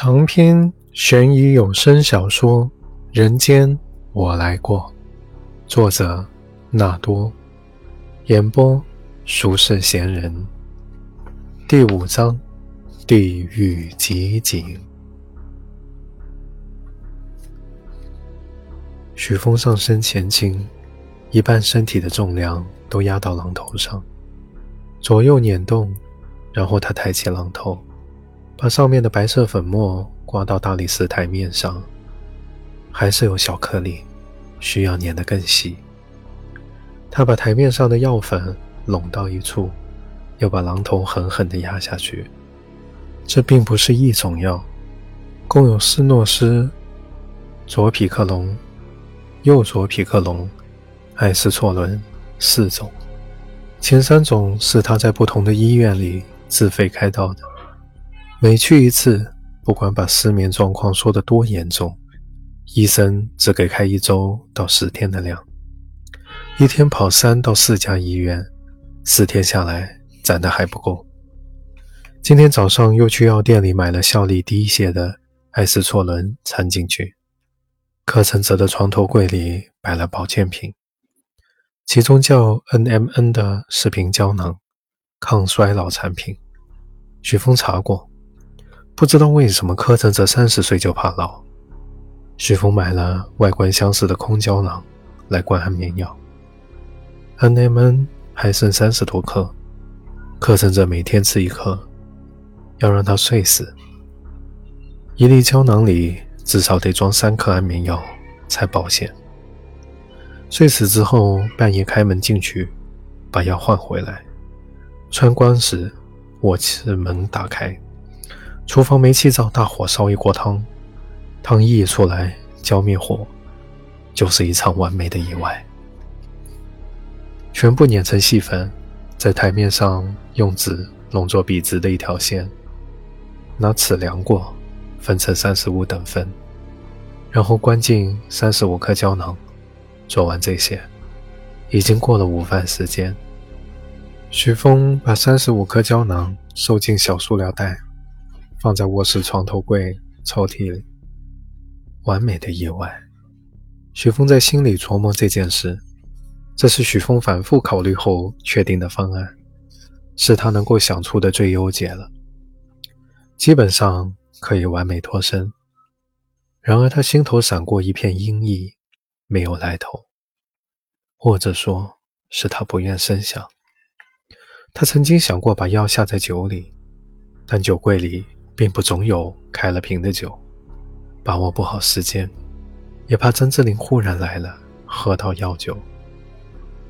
长篇悬疑有声小说《人间我来过》，作者纳多，演播俗世闲人。第五章：地狱集锦。许峰上身前倾，一半身体的重量都压到榔头上，左右捻动，然后他抬起榔头。把上面的白色粉末刮到大理石台面上，还是有小颗粒，需要碾得更细。他把台面上的药粉拢到一处，又把榔头狠狠地压下去。这并不是一种药，共有斯诺斯、左匹克隆、右左匹克隆、艾斯唑仑四种。前三种是他在不同的医院里自费开刀的。每去一次，不管把失眠状况说得多严重，医生只给开一周到十天的量。一天跑三到四家医院，四天下来攒的还不够。今天早上又去药店里买了效力低一些的艾司唑仑掺进去。柯承泽的床头柜里摆了保健品，其中叫 NMN 的视频胶囊，抗衰老产品。许峰查过。不知道为什么柯震这三十岁就怕老。徐峰买了外观相似的空胶囊来灌安眠药。安内们还剩三十多克，柯震这每天吃一颗，要让他睡死。一粒胶囊里至少得装三颗安眠药才保险。睡死之后，半夜开门进去，把药换回来。穿关时，卧室门打开。厨房煤气灶大火烧一锅汤，汤溢出来，浇灭火，就是一场完美的意外。全部碾成细粉，在台面上用纸弄作笔直的一条线，拿尺量过，分成三十五等分，然后关进三十五颗胶囊。做完这些，已经过了午饭时间。徐峰把三十五颗胶囊收进小塑料袋。放在卧室床头柜抽屉里，完美的意外。许峰在心里琢磨这件事，这是许峰反复考虑后确定的方案，是他能够想出的最优解了，基本上可以完美脱身。然而他心头闪过一片阴翳，没有来头，或者说是他不愿深想。他曾经想过把药下在酒里，但酒柜里。并不总有开了瓶的酒，把握不好时间，也怕曾志林忽然来了，喝到药酒。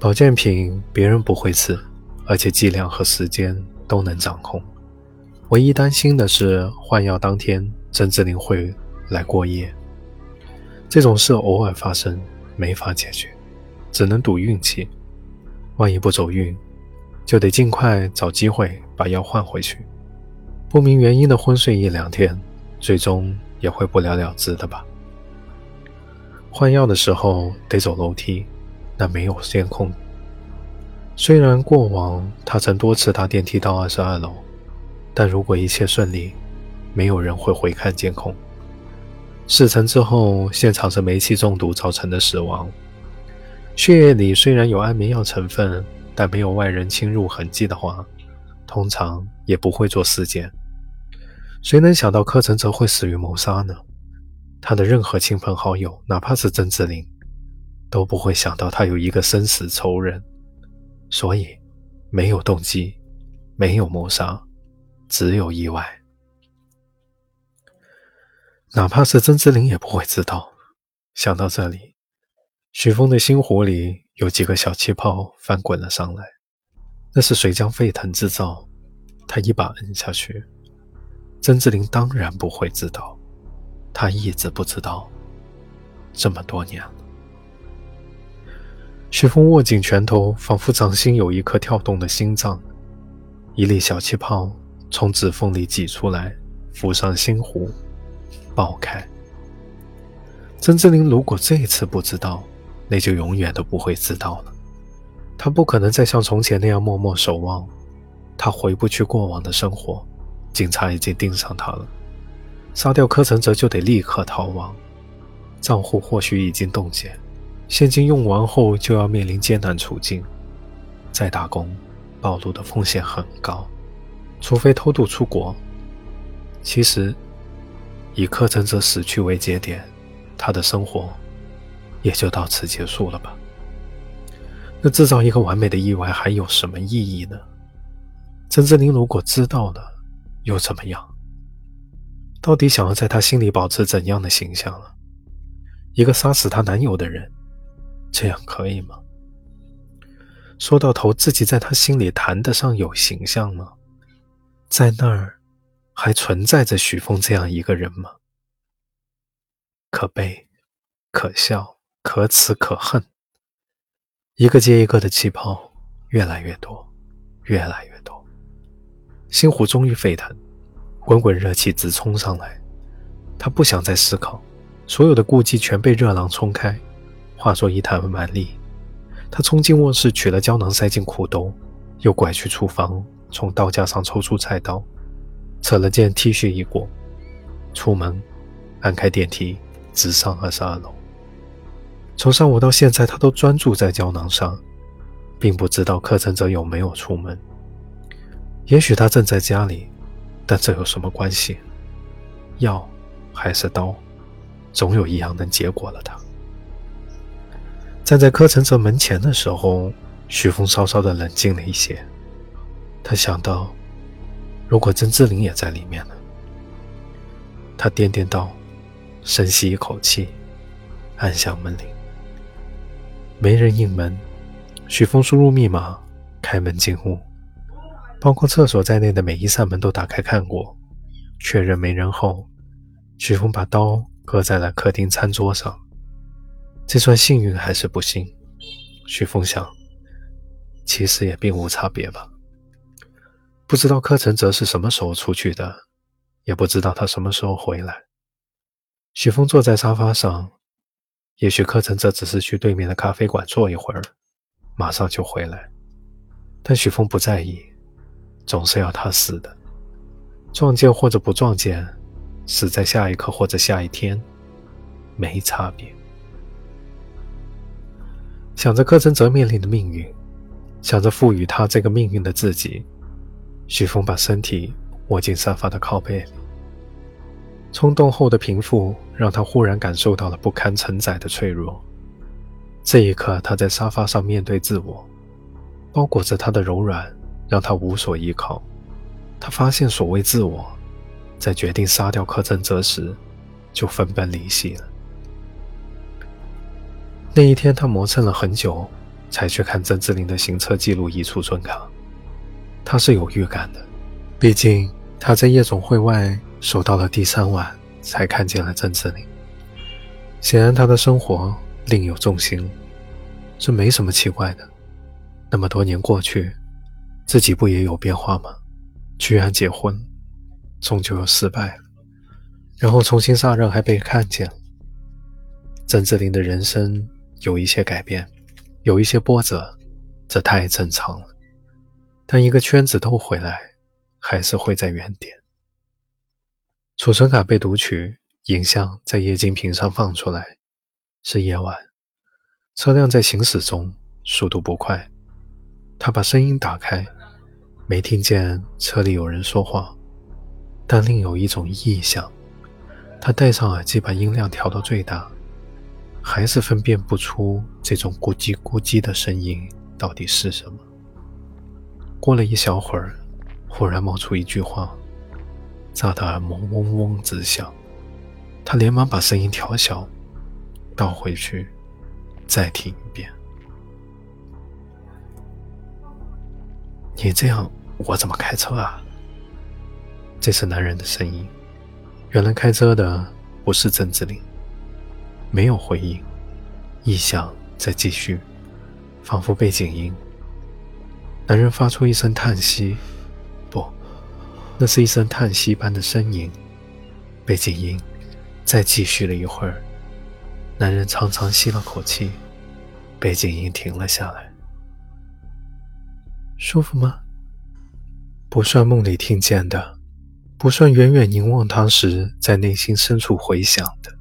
保健品别人不会吃，而且剂量和时间都能掌控。唯一担心的是换药当天曾志林会来过夜，这种事偶尔发生，没法解决，只能赌运气。万一不走运，就得尽快找机会把药换回去。不明原因的昏睡一两天，最终也会不了了之的吧。换药的时候得走楼梯，那没有监控。虽然过往他曾多次搭电梯到二十二楼，但如果一切顺利，没有人会回看监控。事成之后，现场是煤气中毒造成的死亡，血液里虽然有安眠药成分，但没有外人侵入痕迹的话，通常也不会做尸检。谁能想到柯承泽会死于谋杀呢？他的任何亲朋好友，哪怕是曾志林，都不会想到他有一个生死仇人。所以，没有动机，没有谋杀，只有意外。哪怕是曾志林也不会知道。想到这里，许峰的心湖里有几个小气泡翻滚了上来，那是水浆沸腾制造。他一把摁下去。曾志林当然不会知道，他一直不知道。这么多年了，徐峰握紧拳头，仿佛掌心有一颗跳动的心脏。一粒小气泡从指缝里挤出来，浮上心湖，爆开。曾志林如果这一次不知道，那就永远都不会知道了。他不可能再像从前那样默默守望，他回不去过往的生活。警察已经盯上他了，杀掉柯承泽就得立刻逃亡，账户或许已经冻结，现金用完后就要面临艰难处境。再打工，暴露的风险很高，除非偷渡出国。其实，以柯承泽死去为节点，他的生活也就到此结束了吧。那制造一个完美的意外还有什么意义呢？陈志林如果知道了，又怎么样？到底想要在他心里保持怎样的形象啊？一个杀死她男友的人，这样可以吗？说到头，自己在他心里谈得上有形象吗？在那儿还存在着许峰这样一个人吗？可悲，可笑，可耻，可恨。一个接一个的气泡，越来越多，越来越多。心湖终于沸腾，滚滚热气直冲上来。他不想再思考，所有的顾忌全被热浪冲开，化作一滩蛮力。他冲进卧室，取了胶囊，塞进裤兜，又拐去厨房，从刀架上抽出菜刀，扯了件 T 恤一裹，出门，按开电梯，直上二十二楼。从上午到现在，他都专注在胶囊上，并不知道柯承泽有没有出门。也许他正在家里，但这有什么关系？药还是刀，总有一样能结果了他。站在柯承泽门前的时候，许峰稍稍的冷静了一些。他想到，如果曾志林也在里面呢？他掂掂刀，深吸一口气，按响门铃。没人应门。许峰输入密码，开门进屋，包括厕所在内的每一扇门都打开看过，确认没人后，许峰把刀搁在了客厅餐桌上。这算幸运还是不幸？许峰想，其实也并无差别吧。不知道柯承泽是什么时候出去的，也不知道他什么时候回来。许峰坐在沙发上，也许柯承泽只是去对面的咖啡馆坐一会儿，马上就回来。但许峰不在意，总是要他死的，撞见或者不撞见，死在下一刻或者下一天，没差别。想着柯承泽面临的命运，想着赋予他这个命运的自己，许峰把身体窝进沙发的靠背里。冲动后的平复让他忽然感受到了不堪承载的脆弱。这一刻，他在沙发上面对自我，包裹着他的柔软让他无所依靠。他发现，所谓自我，在决定杀掉柯震泽时，就分崩离析了。那一天，他磨蹭了很久，才去看曾志林的行车记录仪储存卡。他是有预感的，毕竟他在夜总会外守到了第三晚，才看见了曾志林。显然，他的生活另有重心，这没什么奇怪的。那么多年过去，自己不也有变化吗？居然结婚，终究又失败了，然后重新上任，还被看见了。曾志林的人生。有一些改变，有一些波折，这太正常了。但一个圈子都回来，还是会在原点。储存卡被读取，影像在液晶屏上放出来。是夜晚，车辆在行驶中，速度不快。他把声音打开，没听见车里有人说话，但另有一种异响。他戴上耳机，把音量调到最大。还是分辨不出这种咕叽咕叽的声音到底是什么。过了一小会儿，忽然冒出一句话，炸得耳膜嗡嗡直响。他连忙把声音调小，倒回去，再听一遍。你这样，我怎么开车啊？这是男人的声音。原来开车的不是郑志林。没有回应，异响在继续，仿佛背景音。男人发出一声叹息，不，那是一声叹息般的呻吟。背景音再继续了一会儿，男人长长吸了口气，背景音停了下来。舒服吗？不算梦里听见的，不算远远凝望他时在内心深处回响的。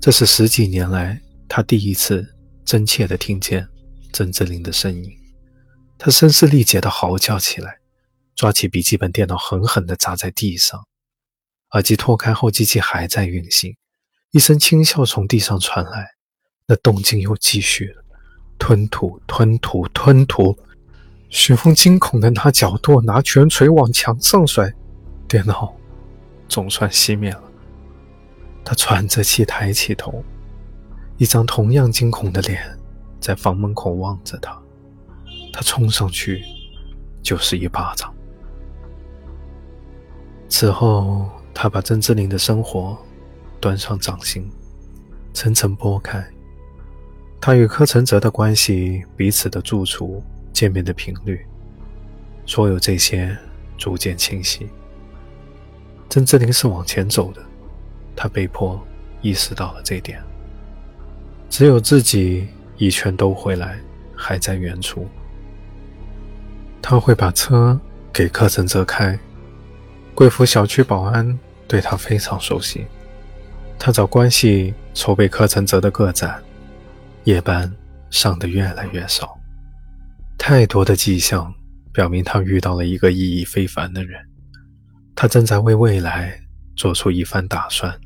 这是十几年来他第一次真切地听见曾志林的声音。他声嘶力竭地嚎叫起来，抓起笔记本电脑狠狠地砸在地上。耳机脱开后，机器还在运行。一声轻笑从地上传来，那动静又继续了。吞吐，吞吐，吞吐。徐峰惊恐地拿脚跺，拿拳锤往墙上摔，电脑总算熄灭了。他喘着气抬起头，一张同样惊恐的脸在房门口望着他。他冲上去就是一巴掌。此后，他把曾志林的生活端上掌心，层层剥开。他与柯承泽的关系，彼此的住处。见面的频率，所有这些逐渐清晰。曾志林是往前走的，他被迫意识到了这点。只有自己一拳兜回来，还在原处。他会把车给柯承泽开。贵府小区保安对他非常熟悉，他找关系筹备柯承泽的个展，夜班上的越来越少。太多的迹象表明，他遇到了一个意义非凡的人。他正在为未来做出一番打算。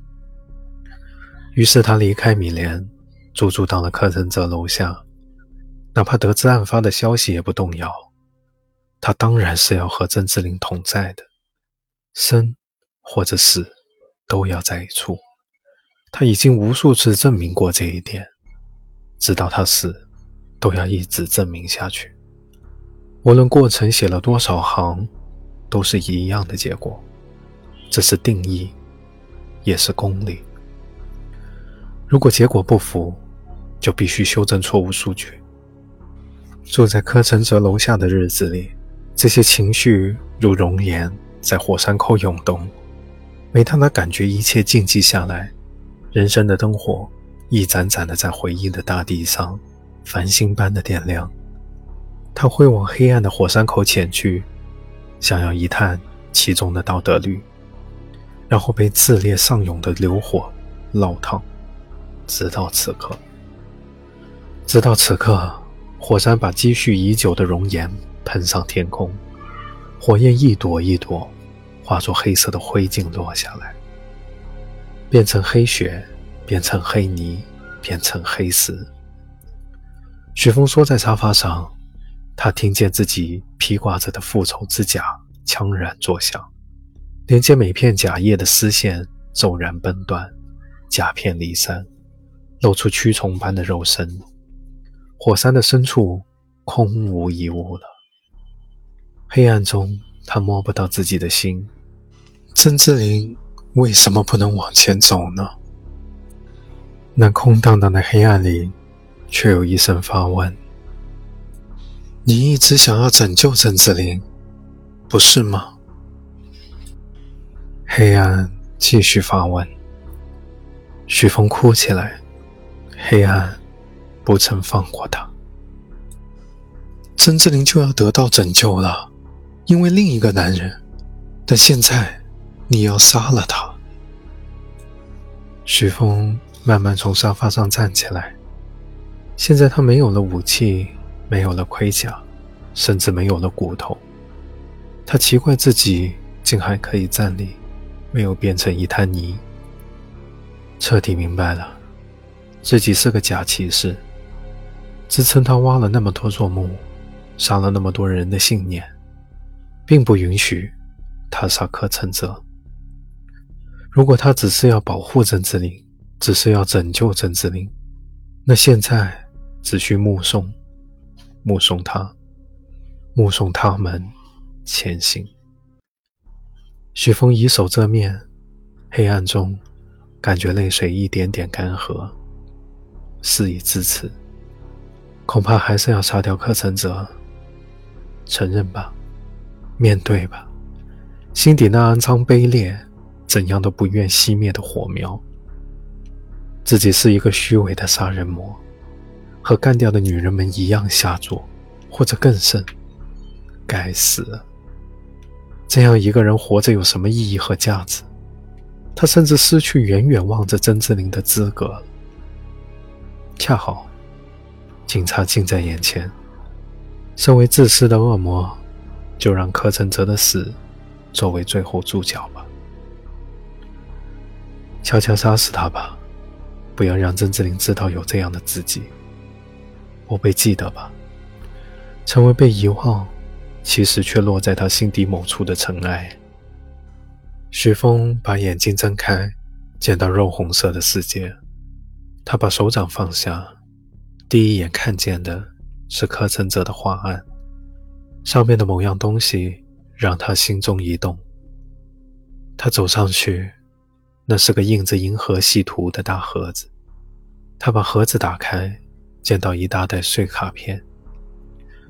于是，他离开米莲，驻住到了柯承泽楼下。哪怕得知案发的消息，也不动摇。他当然是要和曾志林同在的，生或者死都要在一处。他已经无数次证明过这一点，直到他死，都要一直证明下去。无论过程写了多少行，都是一样的结果。这是定义，也是公理。如果结果不符，就必须修正错误数据。住在柯承泽楼下的日子里，这些情绪如熔岩在火山口涌动。每当他感觉一切静寂下来，人生的灯火一盏盏的在回忆的大地上繁星般的点亮。他会往黑暗的火山口潜去，想要一探其中的道德律，然后被炽烈上涌的流火烙烫。直到此刻，直到此刻，火山把积蓄已久的熔岩喷上天空，火焰一朵一朵化作黑色的灰烬落下来，变成黑雪，变成黑泥，变成黑石。许峰缩在沙发上。他听见自己披挂着的复仇之甲锵然作响，连接每片甲叶的丝线骤然崩断，甲片离散，露出蛆虫般的肉身。火山的深处空无一物了。黑暗中，他摸不到自己的心。曾志林为什么不能往前走呢？那空荡荡的黑暗里，却有一声发问。你一直想要拯救曾志林，不是吗？黑暗继续发问。许峰哭起来。黑暗不曾放过他。曾志林就要得到拯救了，因为另一个男人。但现在你要杀了他。许峰慢慢从沙发上站起来。现在他没有了武器。没有了盔甲，甚至没有了骨头，他奇怪自己竟还可以站立，没有变成一滩泥。彻底明白了，自己是个假骑士，支撑他挖了那么多座墓，杀了那么多人的信念，并不允许他杀柯承泽。如果他只是要保护曾志林，只是要拯救曾志林，那现在只需目送。目送他，目送他们前行。许峰以手遮面，黑暗中感觉泪水一点点干涸。事已至此，恐怕还是要杀掉柯承泽。承认吧，面对吧，心底那肮脏卑劣、怎样都不愿熄灭的火苗。自己是一个虚伪的杀人魔。和干掉的女人们一样下作，或者更甚。该死！这样一个人活着有什么意义和价值？他甚至失去远远望着曾志林的资格了。恰好，警察近在眼前。身为自私的恶魔，就让柯承泽的死作为最后注脚吧。悄悄杀死他吧，不要让曾志林知道有这样的自己。我被记得吧，成为被遗忘，其实却落在他心底某处的尘埃。许峰把眼睛睁开，见到肉红色的世界。他把手掌放下，第一眼看见的是柯承泽的画案，上面的某样东西让他心中一动。他走上去，那是个印着银河系图的大盒子。他把盒子打开，见到一大袋碎卡片。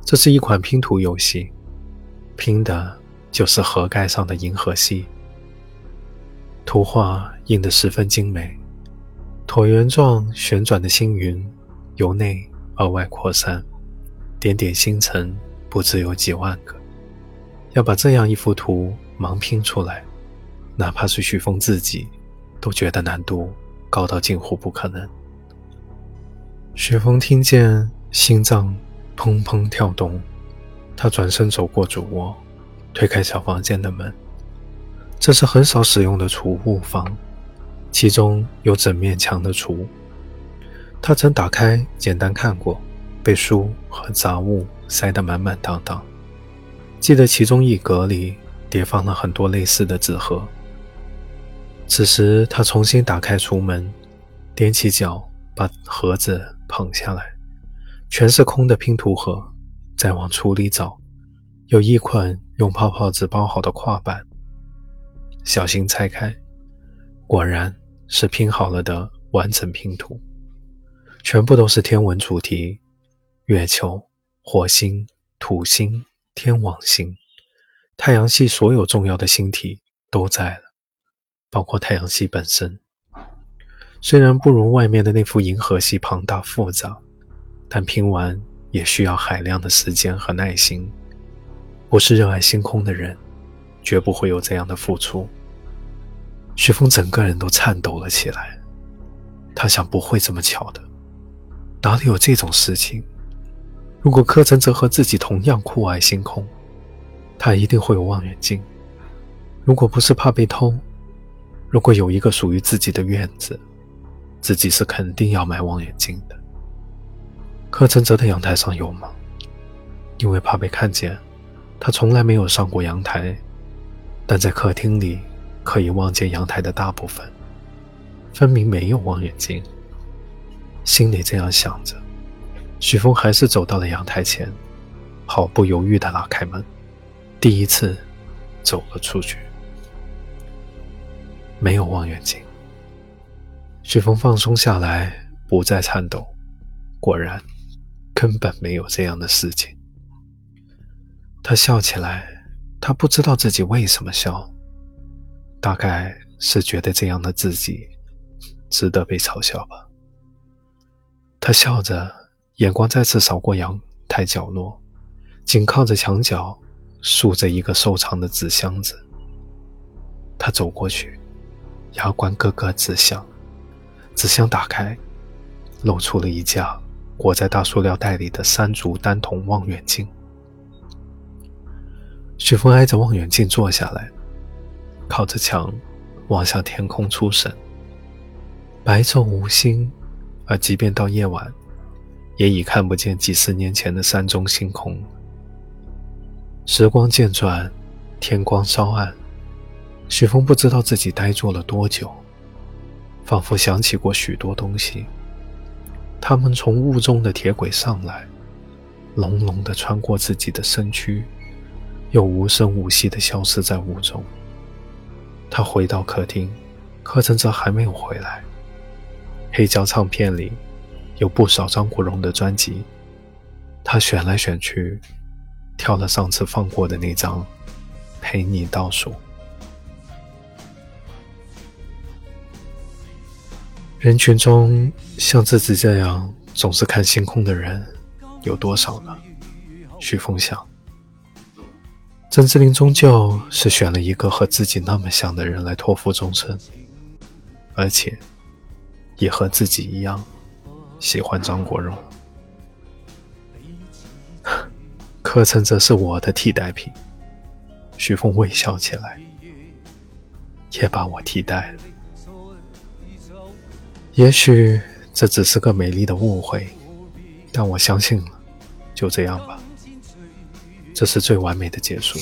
这是一款拼图游戏，拼的就是盒盖上的银河系。图画印得十分精美。椭圆状旋转的星云由内而外扩散，点点星辰不知有几万个。要把这样一幅图盲拼出来，哪怕是许峰自己都觉得难度高到近乎不可能。雪峰听见心脏砰砰跳动，他转身走过主卧，推开小房间的门。这是很少使用的储物房。其中有整面墙的橱，他曾打开简单看过，被书和杂物塞得满满当当。记得其中一格里叠放了很多类似的纸盒。此时他重新打开橱门，踮起脚把盒子捧下来，全是空的拼图盒。再往橱里找，有一捆用泡泡纸包好的跨板，小心拆开，果然。是拼好了的完整拼图，全部都是天文主题：月球、火星、土星、天王星、太阳系所有重要的星体都在了，包括太阳系本身。虽然不如外面的那副银河系庞大复杂，但拼完也需要海量的时间和耐心。不是热爱星空的人，绝不会有这样的付出。徐峰整个人都颤抖了起来，他想不会这么巧的，哪里有这种事情？如果柯晨泽和自己同样酷爱星空，他一定会有望远镜。如果不是怕被偷，如果有一个属于自己的院子，自己是肯定要买望远镜的。柯承泽的阳台上有吗？因为怕被看见，他从来没有上过阳台，但在客厅里。可以望见阳台的大部分，分明没有望远镜。心里这样想着，许峰还是走到了阳台前，毫不犹豫地拉开门，第一次走了出去。没有望远镜，许峰放松下来，不再颤抖。果然，根本没有这样的事情。他笑起来，他不知道自己为什么笑。大概是觉得这样的自己值得被嘲笑吧。他笑着，眼光再次扫过阳台角落，紧靠着墙角竖着一个瘦长的纸箱子。他走过去，牙关咯咯直响。纸箱打开，露出了一架裹在大塑料袋里的三足单筒望远镜。许峰挨着望远镜坐下来。靠着墙，望向天空出神。白昼无星，而即便到夜晚，也已看不见几十年前的山中星空。时光渐转，天光稍暗，许峰不知道自己呆坐了多久，仿佛想起过许多东西。他们从雾中的铁轨上来，隆隆地穿过自己的身躯，又无声无息地消失在雾中。他回到客厅，柯震泽还没有回来。黑胶唱片里有不少张国荣的专辑，他选来选去，挑了上次放过的那张《陪你倒数》。人群中像自己这样总是看星空的人有多少呢？许峰想。曾志林终究是选了一个和自己那么像的人来托付终身，而且也和自己一样喜欢张国荣。柯晨则是我的替代品。徐峰微笑起来，也把我替代了。也许这只是个美丽的误会，但我相信了。就这样吧，这是最完美的结束。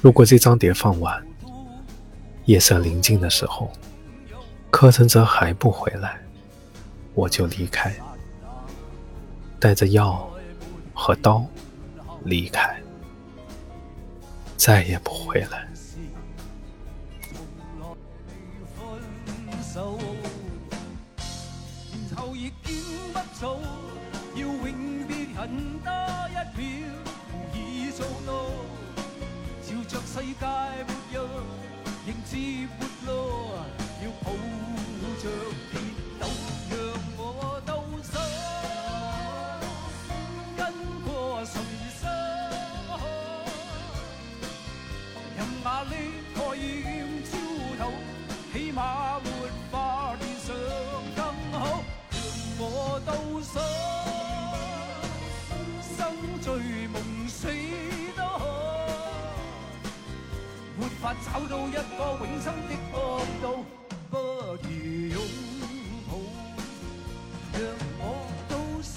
如果这张碟放完，夜色临近的时候，柯承哲还不回来，我就离开，带着药和刀离开，再也不回来。走，然后亦见不早，要永别，恨多一秒，无意做。到，朝着世界抹油，迎接末路。法找到一个永生的国度，不如拥抱，让我倒数，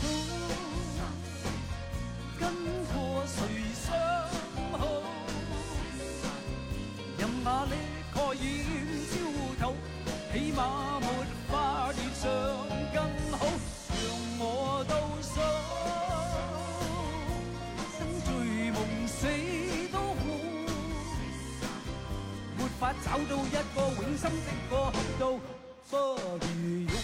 找到一个永生的国度，不如。